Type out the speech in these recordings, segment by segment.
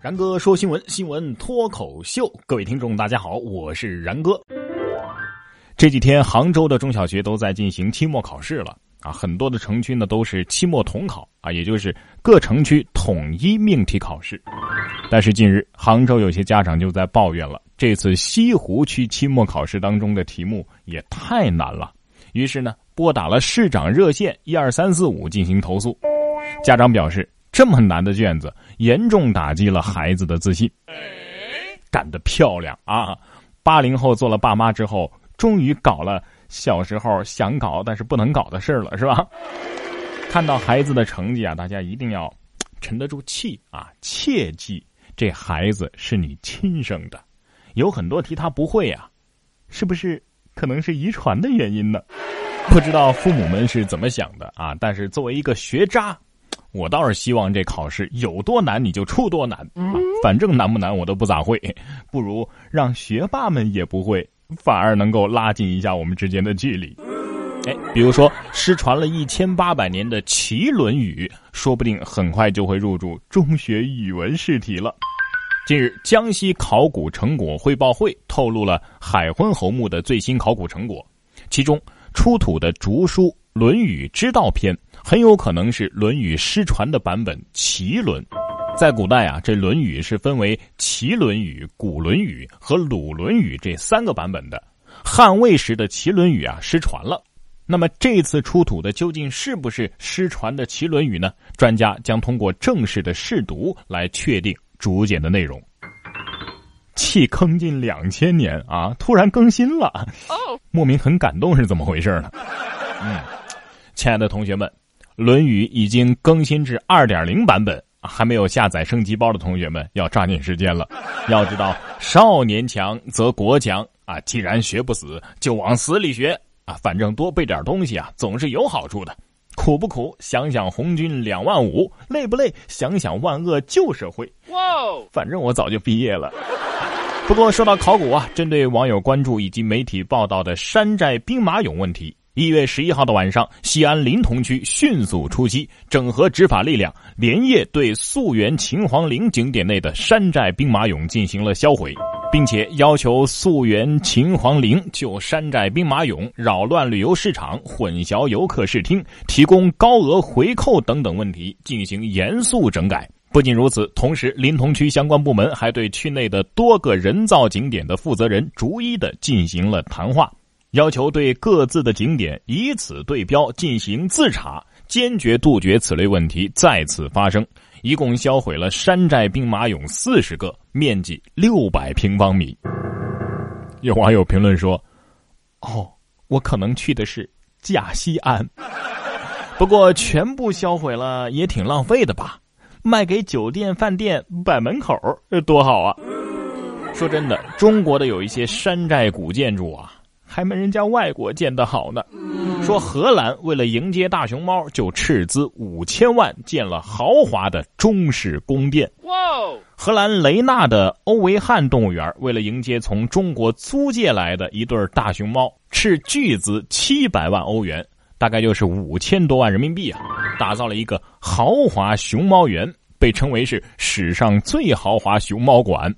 然哥说新闻，新闻脱口秀，各位听众大家好，我是然哥。这几天杭州的中小学都在进行期末考试了啊，很多的城区呢都是期末统考啊，也就是各城区统一命题考试。但是近日，杭州有些家长就在抱怨了，这次西湖区期末考试当中的题目也太难了，于是呢拨打了市长热线一二三四五进行投诉。家长表示。这么难的卷子，严重打击了孩子的自信。干得漂亮啊！八零后做了爸妈之后，终于搞了小时候想搞但是不能搞的事儿了，是吧？看到孩子的成绩啊，大家一定要沉得住气啊！切记，这孩子是你亲生的，有很多题他不会呀，是不是？可能是遗传的原因呢？不知道父母们是怎么想的啊？但是作为一个学渣。我倒是希望这考试有多难你就出多难，反正难不难我都不咋会，不如让学霸们也不会，反而能够拉近一下我们之间的距离。哎，比如说失传了一千八百年的《齐论语》，说不定很快就会入驻中学语文试题了。近日，江西考古成果汇报会透露了海昏侯墓的最新考古成果，其中出土的竹书《论语之道篇》。很有可能是《论语》失传的版本《齐论》。在古代啊，这《论语》是分为《齐论语》《古论语》和《鲁论语》这三个版本的。汉魏时的《齐论语》啊失传了，那么这次出土的究竟是不是失传的《齐论语》呢？专家将通过正式的试读来确定竹简的内容。弃坑近两千年啊，突然更新了，莫名很感动是怎么回事呢？嗯，亲爱的同学们。《论语》已经更新至二点零版本，还没有下载升级包的同学们要抓紧时间了。要知道，少年强则国强啊！既然学不死，就往死里学啊！反正多背点东西啊，总是有好处的。苦不苦？想想红军两万五；累不累？想想万恶旧社会。哇哦！反正我早就毕业了。不过说到考古啊，针对网友关注以及媒体报道的山寨兵马俑问题。一月十一号的晚上，西安临潼区迅速出击，整合执法力量，连夜对溯源秦皇陵景点内的山寨兵马俑进行了销毁，并且要求溯源秦皇陵就山寨兵马俑扰乱旅游市场、混淆游客视听、提供高额回扣等等问题进行严肃整改。不仅如此，同时临潼区相关部门还对区内的多个人造景点的负责人逐一的进行了谈话。要求对各自的景点以此对标进行自查，坚决杜绝此类问题再次发生。一共销毁了山寨兵马俑四十个，面积六百平方米。有网友评论说：“哦，我可能去的是假西安，不过全部销毁了也挺浪费的吧？卖给酒店饭店摆门口，多好啊！”说真的，中国的有一些山寨古建筑啊。还没人家外国建的好呢。说荷兰为了迎接大熊猫，就斥资五千万建了豪华的中式宫殿。哇！荷兰雷纳的欧维汉动物园为了迎接从中国租借来的一对大熊猫，斥巨资七百万欧元，大概就是五千多万人民币啊，打造了一个豪华熊猫园。被称为是史上最豪华熊猫馆。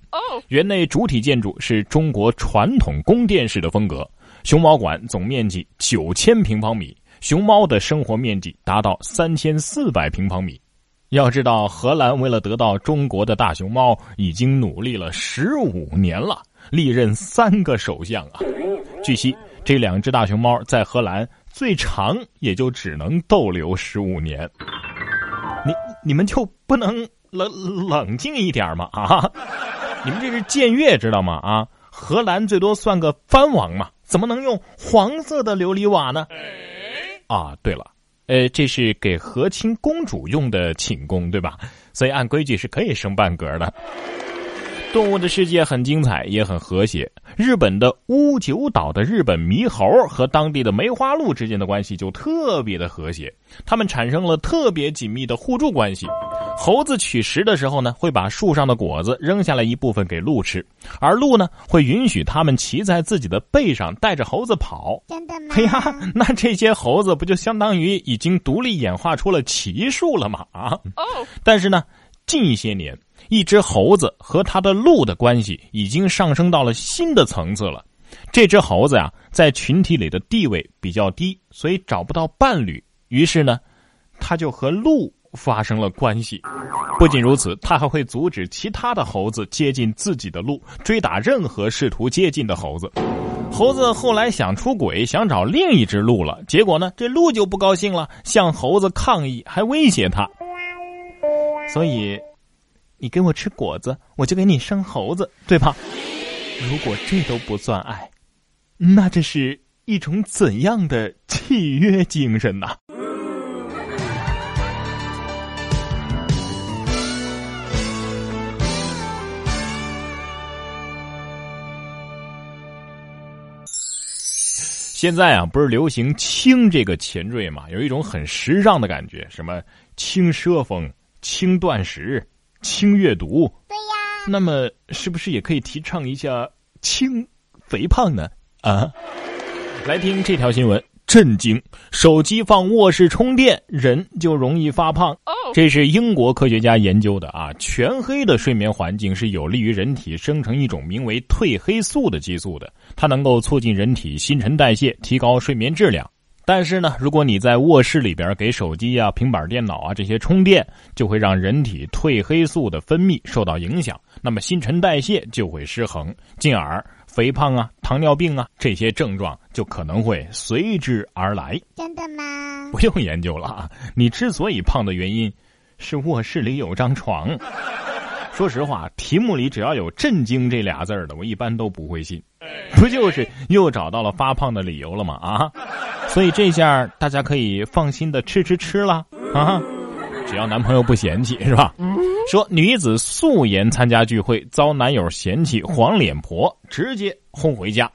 园内主体建筑是中国传统宫殿式的风格。熊猫馆总面积九千平方米，熊猫的生活面积达到三千四百平方米。要知道，荷兰为了得到中国的大熊猫，已经努力了十五年了，历任三个首相啊。据悉，这两只大熊猫在荷兰最长也就只能逗留十五年。你你们就不能冷冷静一点吗？啊，你们这是僭越，知道吗？啊，荷兰最多算个藩王嘛，怎么能用黄色的琉璃瓦呢？啊，对了，呃，这是给和亲公主用的寝宫，对吧？所以按规矩是可以升半格的。动物的世界很精彩，也很和谐。日本的屋久岛的日本猕猴和当地的梅花鹿之间的关系就特别的和谐，它们产生了特别紧密的互助关系。猴子取食的时候呢，会把树上的果子扔下来一部分给鹿吃，而鹿呢，会允许它们骑在自己的背上带着猴子跑。真的吗？哎呀，那这些猴子不就相当于已经独立演化出了骑术了吗？啊！哦，但是呢，近些年。一只猴子和他的鹿的关系已经上升到了新的层次了。这只猴子呀，在群体里的地位比较低，所以找不到伴侣。于是呢，他就和鹿发生了关系。不仅如此，他还会阻止其他的猴子接近自己的鹿，追打任何试图接近的猴子。猴子后来想出轨，想找另一只鹿了。结果呢，这鹿就不高兴了，向猴子抗议，还威胁他。所以，你给我吃果子，我就给你生猴子，对吧？如果这都不算爱，那这是一种怎样的契约精神呐？现在啊，不是流行“轻”这个前缀嘛？有一种很时尚的感觉，什么轻奢风、轻断食、轻阅读。对呀。那么，是不是也可以提倡一下轻肥胖呢？啊，来听这条新闻。震惊！手机放卧室充电，人就容易发胖。这是英国科学家研究的啊。全黑的睡眠环境是有利于人体生成一种名为褪黑素的激素的，它能够促进人体新陈代谢，提高睡眠质量。但是呢，如果你在卧室里边给手机啊、平板电脑啊这些充电，就会让人体褪黑素的分泌受到影响，那么新陈代谢就会失衡，进而。肥胖啊，糖尿病啊，这些症状就可能会随之而来。真的吗？不用研究了啊！你之所以胖的原因，是卧室里有张床。说实话，题目里只要有“震惊”这俩字儿的，我一般都不会信。不就是又找到了发胖的理由了吗？啊！所以这下大家可以放心的吃吃吃了啊！只要男朋友不嫌弃，是吧？说女子素颜参加聚会，遭男友嫌弃黄脸婆，直接轰回家。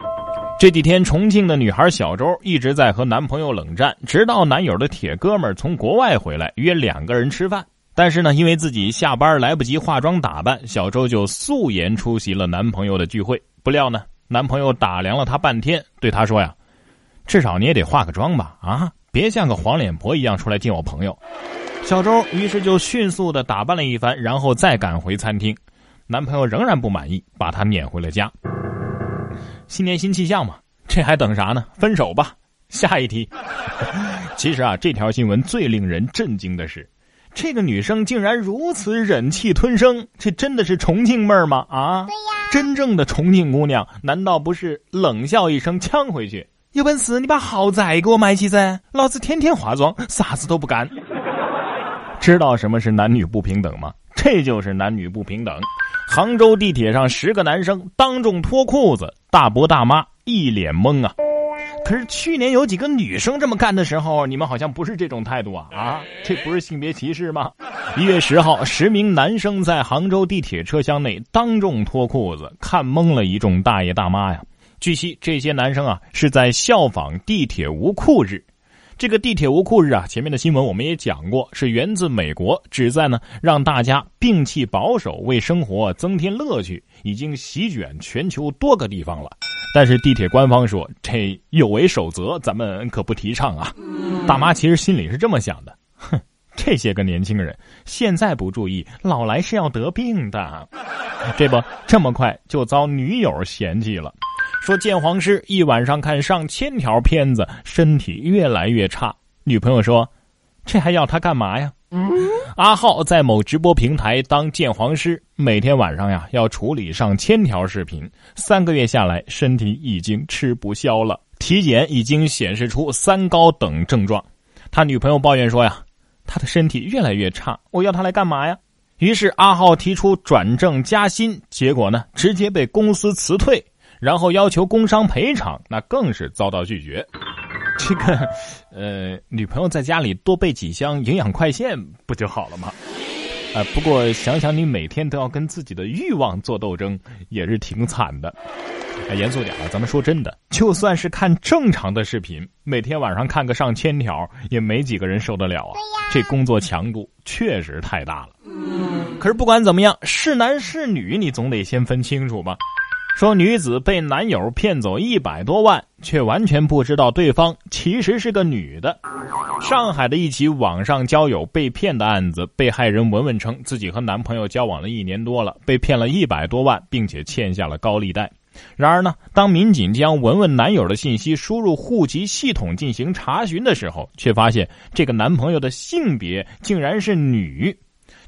这几天，重庆的女孩小周一直在和男朋友冷战，直到男友的铁哥们儿从国外回来，约两个人吃饭。但是呢，因为自己下班来不及化妆打扮，小周就素颜出席了男朋友的聚会。不料呢，男朋友打量了她半天，对她说呀：“至少你也得化个妆吧？啊，别像个黄脸婆一样出来见我朋友。”小周于是就迅速的打扮了一番，然后再赶回餐厅。男朋友仍然不满意，把她撵回了家。新年新气象嘛，这还等啥呢？分手吧！下一题。其实啊，这条新闻最令人震惊的是，这个女生竟然如此忍气吞声。这真的是重庆妹儿吗？啊，对呀，真正的重庆姑娘，难道不是冷笑一声呛回去？有本事你把豪宅给我买起噻，老子天天化妆，啥子都不干。知道什么是男女不平等吗？这就是男女不平等。杭州地铁上，十个男生当众脱裤子，大伯大妈一脸懵啊。可是去年有几个女生这么干的时候，你们好像不是这种态度啊啊！这不是性别歧视吗？一月十号，十名男生在杭州地铁车厢内当众脱裤子，看懵了一众大爷大妈呀。据悉，这些男生啊是在效仿地铁无裤日。这个地铁无裤日啊，前面的新闻我们也讲过，是源自美国，旨在呢让大家摒弃保守，为生活增添乐趣，已经席卷全球多个地方了。但是地铁官方说这有违守则，咱们可不提倡啊。大妈其实心里是这么想的，哼，这些个年轻人现在不注意，老来是要得病的。这不这么快就遭女友嫌弃了。说鉴黄师一晚上看上千条片子，身体越来越差。女朋友说：“这还要他干嘛呀？”阿浩在某直播平台当鉴黄师，每天晚上呀要处理上千条视频，三个月下来，身体已经吃不消了。体检已经显示出三高等症状。他女朋友抱怨说：“呀，他的身体越来越差，我要他来干嘛呀？”于是阿浩提出转正加薪，结果呢，直接被公司辞退。然后要求工伤赔偿，那更是遭到拒绝。这个，呃，女朋友在家里多备几箱营养快线不就好了吗？啊，不过想想你每天都要跟自己的欲望做斗争，也是挺惨的。严肃点啊，咱们说真的，就算是看正常的视频，每天晚上看个上千条，也没几个人受得了啊。这工作强度确实太大了。可是不管怎么样，是男是女，你总得先分清楚吧。说女子被男友骗走一百多万，却完全不知道对方其实是个女的。上海的一起网上交友被骗的案子，被害人文文称自己和男朋友交往了一年多了，被骗了一百多万，并且欠下了高利贷。然而呢，当民警将文文男友的信息输入户籍系统进行查询的时候，却发现这个男朋友的性别竟然是女。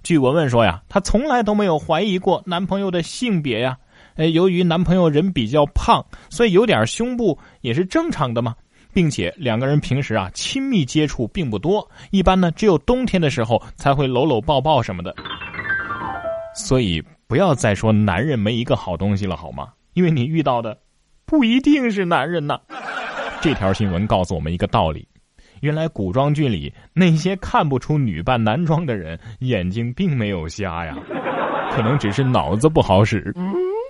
据文文说呀，她从来都没有怀疑过男朋友的性别呀。哎，由于男朋友人比较胖，所以有点胸部也是正常的嘛，并且两个人平时啊亲密接触并不多，一般呢只有冬天的时候才会搂搂抱抱什么的。所以不要再说男人没一个好东西了好吗？因为你遇到的不一定是男人呐。这条新闻告诉我们一个道理：原来古装剧里那些看不出女扮男装的人眼睛并没有瞎呀，可能只是脑子不好使。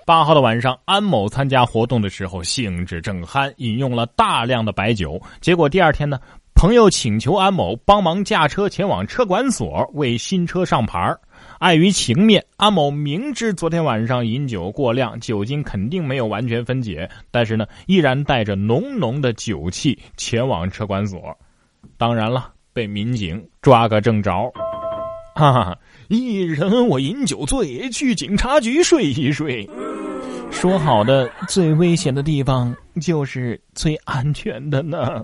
八号的晚上，安某参加活动的时候兴致正酣，饮用了大量的白酒。结果第二天呢，朋友请求安某帮忙驾车前往车管所为新车上牌碍于情面，安某明知昨天晚上饮酒过量，酒精肯定没有完全分解，但是呢，依然带着浓浓的酒气前往车管所。当然了，被民警抓个正着。哈哈，一人我饮酒醉，去警察局睡一睡。说好的最危险的地方就是最安全的呢。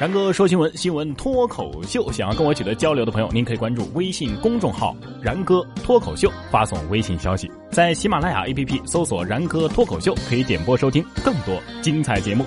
然哥说新闻，新闻脱口秀。想要跟我取得交流的朋友，您可以关注微信公众号“然哥脱口秀”，发送微信消息，在喜马拉雅 APP 搜索“然哥脱口秀”，可以点播收听更多精彩节目。